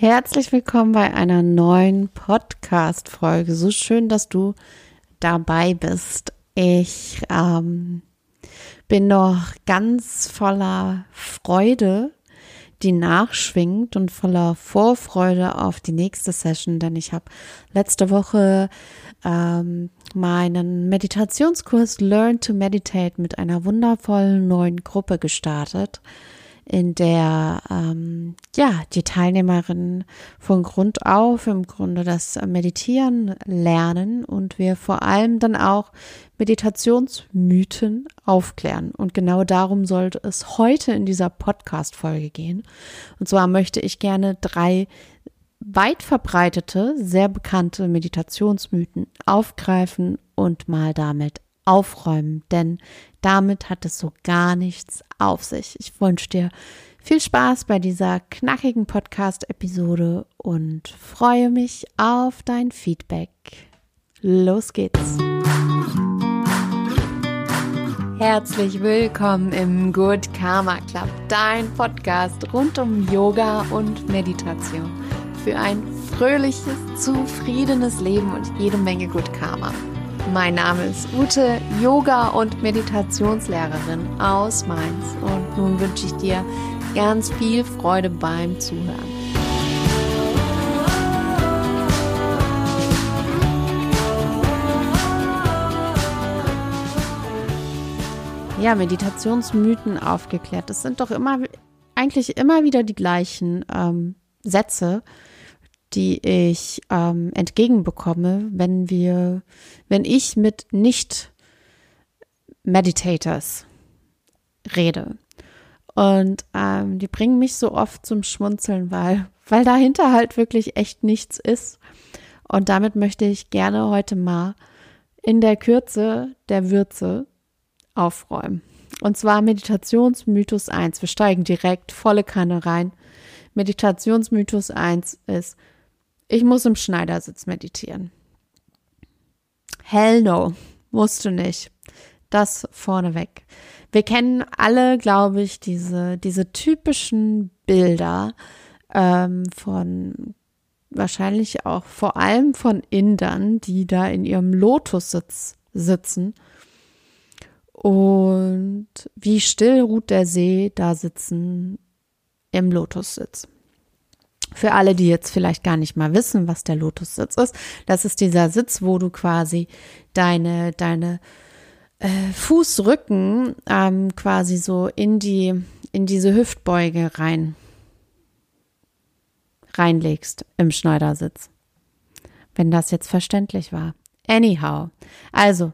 Herzlich willkommen bei einer neuen Podcast-Folge. So schön, dass du dabei bist. Ich ähm, bin noch ganz voller Freude, die nachschwingt und voller Vorfreude auf die nächste Session, denn ich habe letzte Woche ähm, meinen Meditationskurs Learn to Meditate mit einer wundervollen neuen Gruppe gestartet in der ähm, ja die Teilnehmerinnen von Grund auf im Grunde das Meditieren lernen und wir vor allem dann auch Meditationsmythen aufklären. Und genau darum sollte es heute in dieser Podcast-Folge gehen. Und zwar möchte ich gerne drei weit verbreitete, sehr bekannte Meditationsmythen aufgreifen und mal damit aufräumen, denn damit hat es so gar nichts auf sich. Ich wünsche dir viel Spaß bei dieser knackigen Podcast-Episode und freue mich auf dein Feedback. Los geht's! Herzlich willkommen im Good Karma Club, dein Podcast rund um Yoga und Meditation für ein fröhliches, zufriedenes Leben und jede Menge Good Karma. Mein Name ist Ute, Yoga- und Meditationslehrerin aus Mainz und nun wünsche ich dir ganz viel Freude beim Zuhören. Ja, Meditationsmythen aufgeklärt. Das sind doch immer, eigentlich immer wieder die gleichen ähm, Sätze, die ich ähm, entgegenbekomme, wenn wir, wenn ich mit nicht Meditators rede. Und ähm, die bringen mich so oft zum Schmunzeln, weil, weil dahinter halt wirklich echt nichts ist. Und damit möchte ich gerne heute mal in der Kürze der Würze aufräumen. Und zwar Meditationsmythos 1. Wir steigen direkt volle Kanne rein. Meditationsmythos 1 ist, ich muss im Schneidersitz meditieren. Hell no, musst du nicht. Das vorneweg. Wir kennen alle, glaube ich, diese, diese typischen Bilder ähm, von wahrscheinlich auch vor allem von Indern, die da in ihrem Lotussitz sitzen. Und wie still ruht der See da sitzen im Lotussitz. Für alle, die jetzt vielleicht gar nicht mal wissen, was der Lotussitz ist, das ist dieser Sitz, wo du quasi deine, deine äh, Fußrücken ähm, quasi so in die, in diese Hüftbeuge rein, reinlegst im Schneidersitz. Wenn das jetzt verständlich war. Anyhow. Also,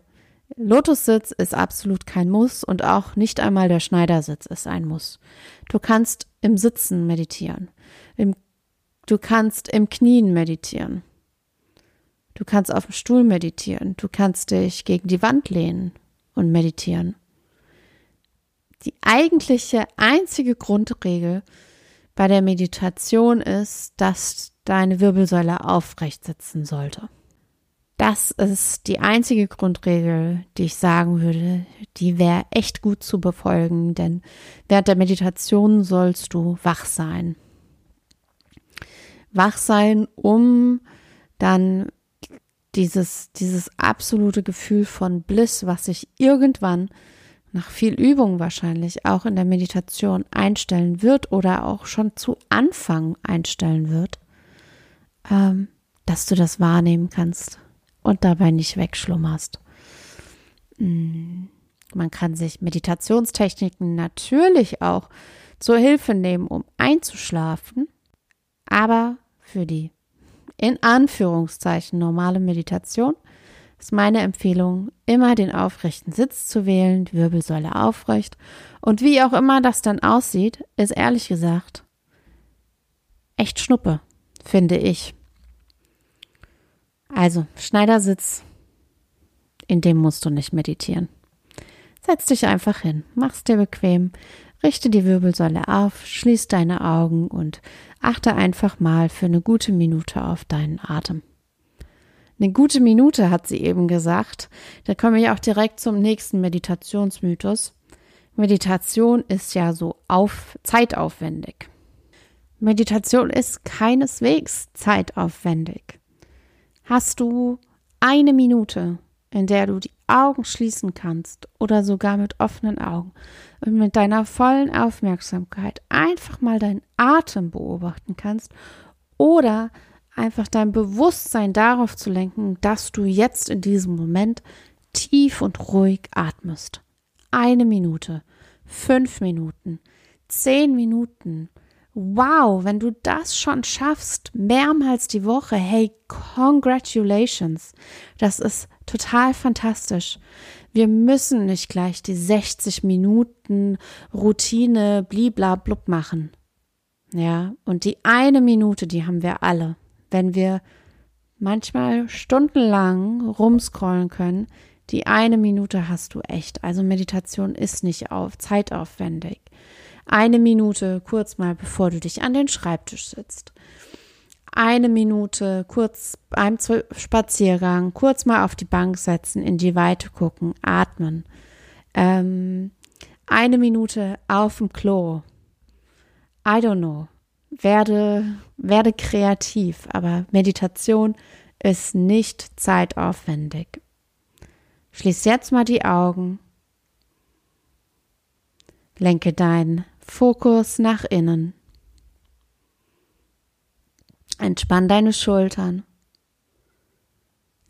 Lotussitz ist absolut kein Muss und auch nicht einmal der Schneidersitz ist ein Muss. Du kannst im Sitzen meditieren. Im Du kannst im Knien meditieren. Du kannst auf dem Stuhl meditieren. Du kannst dich gegen die Wand lehnen und meditieren. Die eigentliche einzige Grundregel bei der Meditation ist, dass deine Wirbelsäule aufrecht sitzen sollte. Das ist die einzige Grundregel, die ich sagen würde, die wäre echt gut zu befolgen, denn während der Meditation sollst du wach sein wach sein, um dann dieses, dieses absolute Gefühl von Bliss, was sich irgendwann nach viel Übung wahrscheinlich auch in der Meditation einstellen wird oder auch schon zu Anfang einstellen wird, ähm, dass du das wahrnehmen kannst und dabei nicht wegschlummerst. Mm, man kann sich Meditationstechniken natürlich auch zur Hilfe nehmen, um einzuschlafen, aber für die in Anführungszeichen normale Meditation ist meine Empfehlung, immer den aufrechten Sitz zu wählen, die Wirbelsäule aufrecht. Und wie auch immer das dann aussieht, ist ehrlich gesagt echt Schnuppe, finde ich. Also, Schneidersitz, in dem musst du nicht meditieren. Setz dich einfach hin, mach's dir bequem, richte die Wirbelsäule auf, schließ deine Augen und Achte einfach mal für eine gute Minute auf deinen Atem. Eine gute Minute, hat sie eben gesagt. Da komme ich auch direkt zum nächsten Meditationsmythos. Meditation ist ja so auf, zeitaufwendig. Meditation ist keineswegs zeitaufwendig. Hast du eine Minute, in der du die Augen schließen kannst oder sogar mit offenen Augen und mit deiner vollen Aufmerksamkeit einfach mal deinen Atem beobachten kannst oder einfach dein Bewusstsein darauf zu lenken, dass du jetzt in diesem Moment tief und ruhig atmest. Eine Minute, fünf Minuten, zehn Minuten. Wow, wenn du das schon schaffst, mehrmals die Woche, hey, congratulations. Das ist total fantastisch. Wir müssen nicht gleich die 60 Minuten Routine bliblablub machen. Ja, und die eine Minute, die haben wir alle. Wenn wir manchmal stundenlang rumscrollen können, die eine Minute hast du echt. Also Meditation ist nicht auf zeitaufwendig. Eine Minute kurz mal, bevor du dich an den Schreibtisch sitzt. Eine Minute kurz beim Spaziergang, kurz mal auf die Bank setzen, in die Weite gucken, atmen. Ähm, eine Minute auf dem Klo. I don't know. Werde, werde kreativ, aber Meditation ist nicht zeitaufwendig. Schließ jetzt mal die Augen. Lenke deinen Fokus nach innen. Entspann deine Schultern.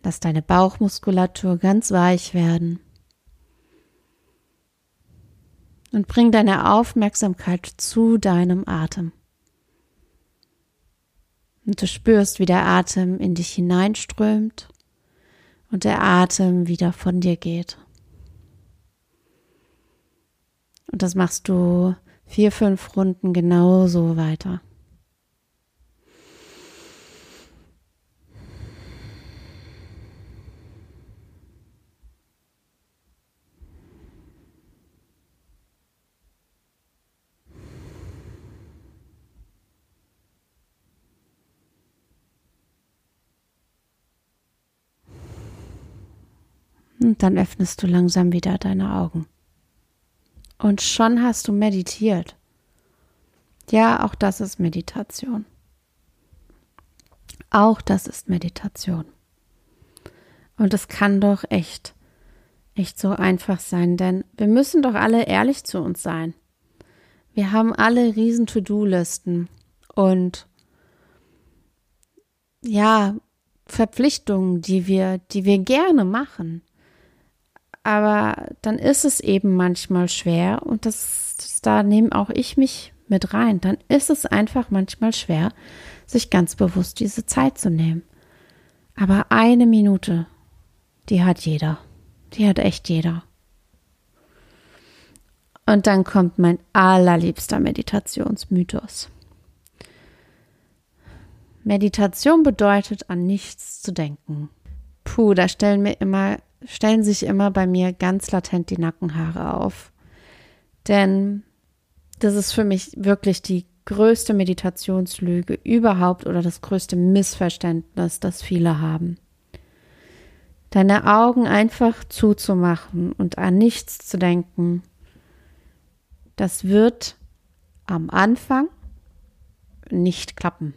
Lass deine Bauchmuskulatur ganz weich werden. Und bring deine Aufmerksamkeit zu deinem Atem. Und du spürst, wie der Atem in dich hineinströmt und der Atem wieder von dir geht. Und das machst du vier, fünf Runden genauso weiter. Und dann öffnest du langsam wieder deine Augen. Und schon hast du meditiert. Ja, auch das ist Meditation. Auch das ist Meditation. Und es kann doch echt, echt so einfach sein, denn wir müssen doch alle ehrlich zu uns sein. Wir haben alle riesen To-Do-Listen und ja, Verpflichtungen, die wir, die wir gerne machen aber dann ist es eben manchmal schwer und das, das, da nehme auch ich mich mit rein. Dann ist es einfach manchmal schwer, sich ganz bewusst diese Zeit zu nehmen. Aber eine Minute, die hat jeder. Die hat echt jeder. Und dann kommt mein allerliebster Meditationsmythos. Meditation bedeutet, an nichts zu denken. Puh, da stellen mir immer stellen sich immer bei mir ganz latent die Nackenhaare auf. Denn das ist für mich wirklich die größte Meditationslüge überhaupt oder das größte Missverständnis, das viele haben. Deine Augen einfach zuzumachen und an nichts zu denken, das wird am Anfang nicht klappen.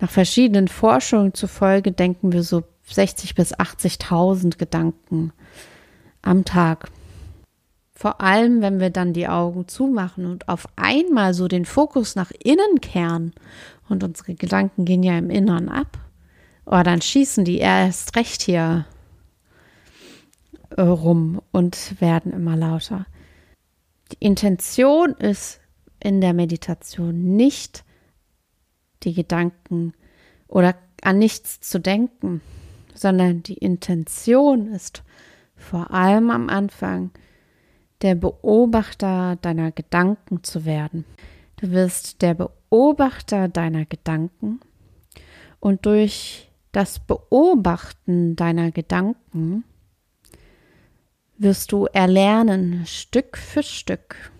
Nach verschiedenen Forschungen zufolge denken wir so 60 bis 80.000 Gedanken am Tag. Vor allem, wenn wir dann die Augen zumachen und auf einmal so den Fokus nach innen kehren und unsere Gedanken gehen ja im Innern ab, oh, dann schießen die erst recht hier äh, rum und werden immer lauter. Die Intention ist in der Meditation nicht die Gedanken oder an nichts zu denken, sondern die Intention ist vor allem am Anfang der Beobachter deiner Gedanken zu werden. Du wirst der Beobachter deiner Gedanken und durch das Beobachten deiner Gedanken wirst du erlernen, Stück für Stück,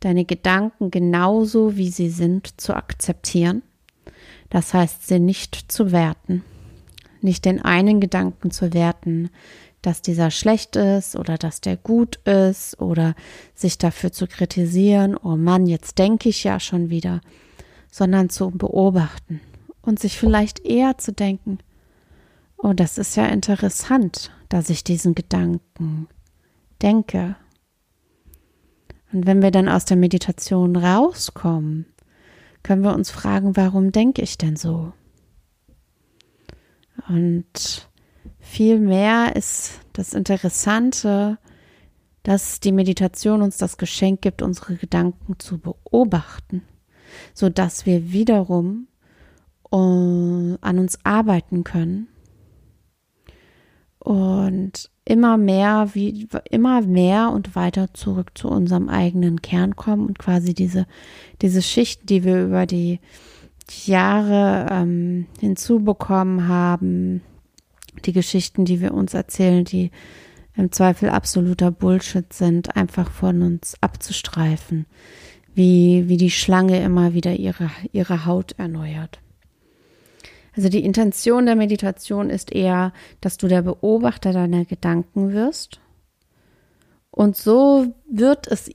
deine Gedanken genauso wie sie sind zu akzeptieren, das heißt sie nicht zu werten nicht den einen Gedanken zu werten, dass dieser schlecht ist oder dass der gut ist oder sich dafür zu kritisieren, oh Mann, jetzt denke ich ja schon wieder, sondern zu beobachten und sich vielleicht eher zu denken, oh, das ist ja interessant, dass ich diesen Gedanken denke. Und wenn wir dann aus der Meditation rauskommen, können wir uns fragen, warum denke ich denn so? Und vielmehr ist das Interessante, dass die Meditation uns das Geschenk gibt, unsere Gedanken zu beobachten, so dass wir wiederum äh, an uns arbeiten können. Und immer mehr, wie immer mehr und weiter zurück zu unserem eigenen Kern kommen und quasi diese diese Schichten, die wir über die Jahre ähm, hinzubekommen haben, die Geschichten, die wir uns erzählen, die im Zweifel absoluter Bullshit sind, einfach von uns abzustreifen, wie, wie die Schlange immer wieder ihre, ihre Haut erneuert. Also die Intention der Meditation ist eher, dass du der Beobachter deiner Gedanken wirst. Und so wird es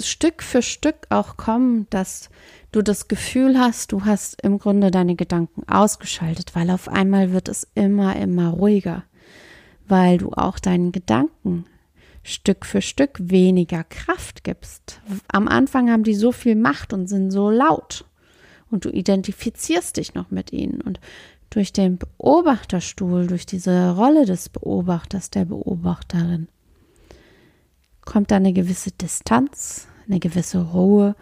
Stück für Stück auch kommen, dass du das Gefühl hast, du hast im Grunde deine Gedanken ausgeschaltet, weil auf einmal wird es immer, immer ruhiger, weil du auch deinen Gedanken Stück für Stück weniger Kraft gibst. Am Anfang haben die so viel Macht und sind so laut und du identifizierst dich noch mit ihnen und durch den Beobachterstuhl, durch diese Rolle des Beobachters, der Beobachterin, kommt da eine gewisse Distanz, eine gewisse Ruhe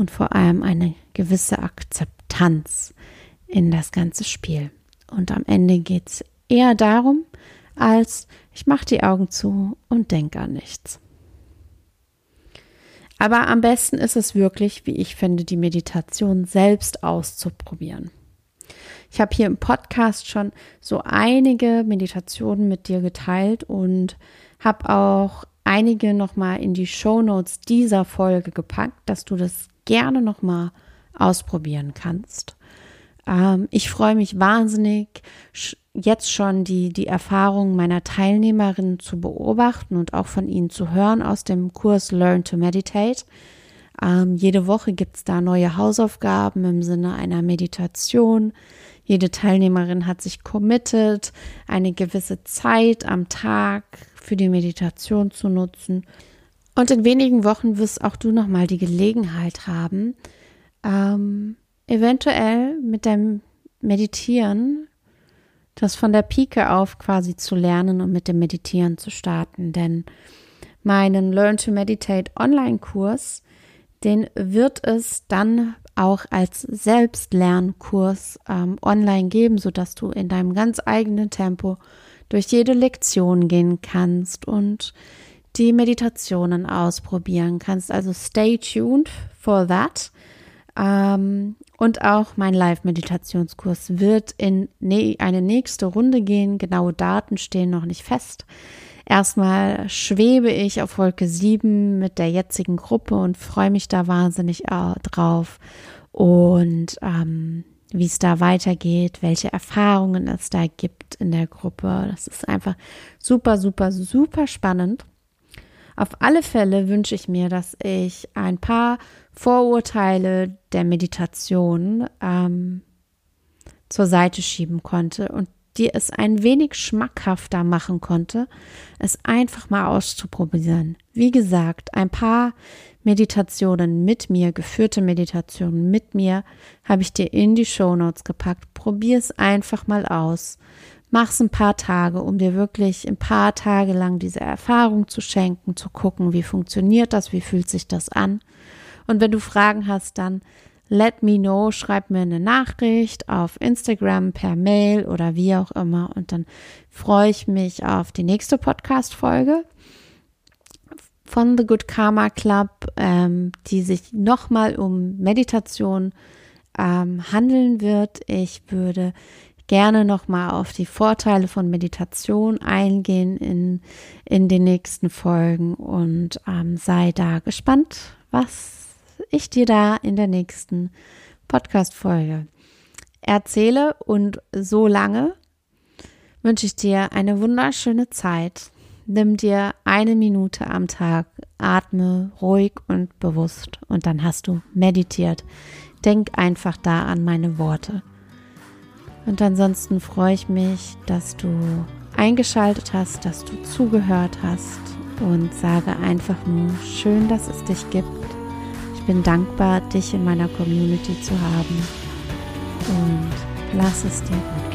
und vor allem eine gewisse Akzeptanz in das ganze Spiel. Und am Ende geht es eher darum, als ich mache die Augen zu und denke an nichts. Aber am besten ist es wirklich, wie ich finde, die Meditation selbst auszuprobieren. Ich habe hier im Podcast schon so einige Meditationen mit dir geteilt und habe auch einige nochmal in die Show Notes dieser Folge gepackt, dass du das gerne nochmal ausprobieren kannst. Ähm, ich freue mich wahnsinnig, jetzt schon die, die Erfahrungen meiner Teilnehmerinnen zu beobachten und auch von ihnen zu hören aus dem Kurs Learn to Meditate. Ähm, jede Woche gibt es da neue Hausaufgaben im Sinne einer Meditation. Jede Teilnehmerin hat sich committed, eine gewisse Zeit am Tag für die Meditation zu nutzen. Und in wenigen Wochen wirst auch du nochmal die Gelegenheit haben, ähm, eventuell mit deinem Meditieren das von der Pike auf quasi zu lernen und mit dem Meditieren zu starten. Denn meinen Learn to Meditate Online-Kurs, den wird es dann auch als Selbstlernkurs ähm, online geben, sodass du in deinem ganz eigenen Tempo durch jede Lektion gehen kannst und die Meditationen ausprobieren kannst. Also stay tuned for that. Ähm, und auch mein Live-Meditationskurs wird in ne eine nächste Runde gehen. Genaue Daten stehen noch nicht fest. Erstmal schwebe ich auf Wolke 7 mit der jetzigen Gruppe und freue mich da wahnsinnig drauf. Und ähm, wie es da weitergeht, welche Erfahrungen es da gibt in der Gruppe. Das ist einfach super, super, super spannend. Auf alle Fälle wünsche ich mir, dass ich ein paar Vorurteile der Meditation ähm, zur Seite schieben konnte und dir es ein wenig schmackhafter machen konnte, es einfach mal auszuprobieren. Wie gesagt, ein paar Meditationen mit mir, geführte Meditationen mit mir, habe ich dir in die Show Notes gepackt. Probier es einfach mal aus. Mach's ein paar Tage, um dir wirklich ein paar Tage lang diese Erfahrung zu schenken, zu gucken, wie funktioniert das, wie fühlt sich das an. Und wenn du Fragen hast, dann let me know, schreib mir eine Nachricht auf Instagram, per Mail oder wie auch immer. Und dann freue ich mich auf die nächste Podcast-Folge von The Good Karma Club, ähm, die sich nochmal um Meditation ähm, handeln wird. Ich würde gerne nochmal auf die Vorteile von Meditation eingehen in, in den nächsten Folgen und ähm, sei da gespannt, was ich dir da in der nächsten Podcast-Folge erzähle und so lange wünsche ich dir eine wunderschöne Zeit. Nimm dir eine Minute am Tag, atme ruhig und bewusst und dann hast du meditiert. Denk einfach da an meine Worte. Und ansonsten freue ich mich, dass du eingeschaltet hast, dass du zugehört hast und sage einfach nur schön, dass es dich gibt. Ich bin dankbar, dich in meiner Community zu haben und lass es dir gut.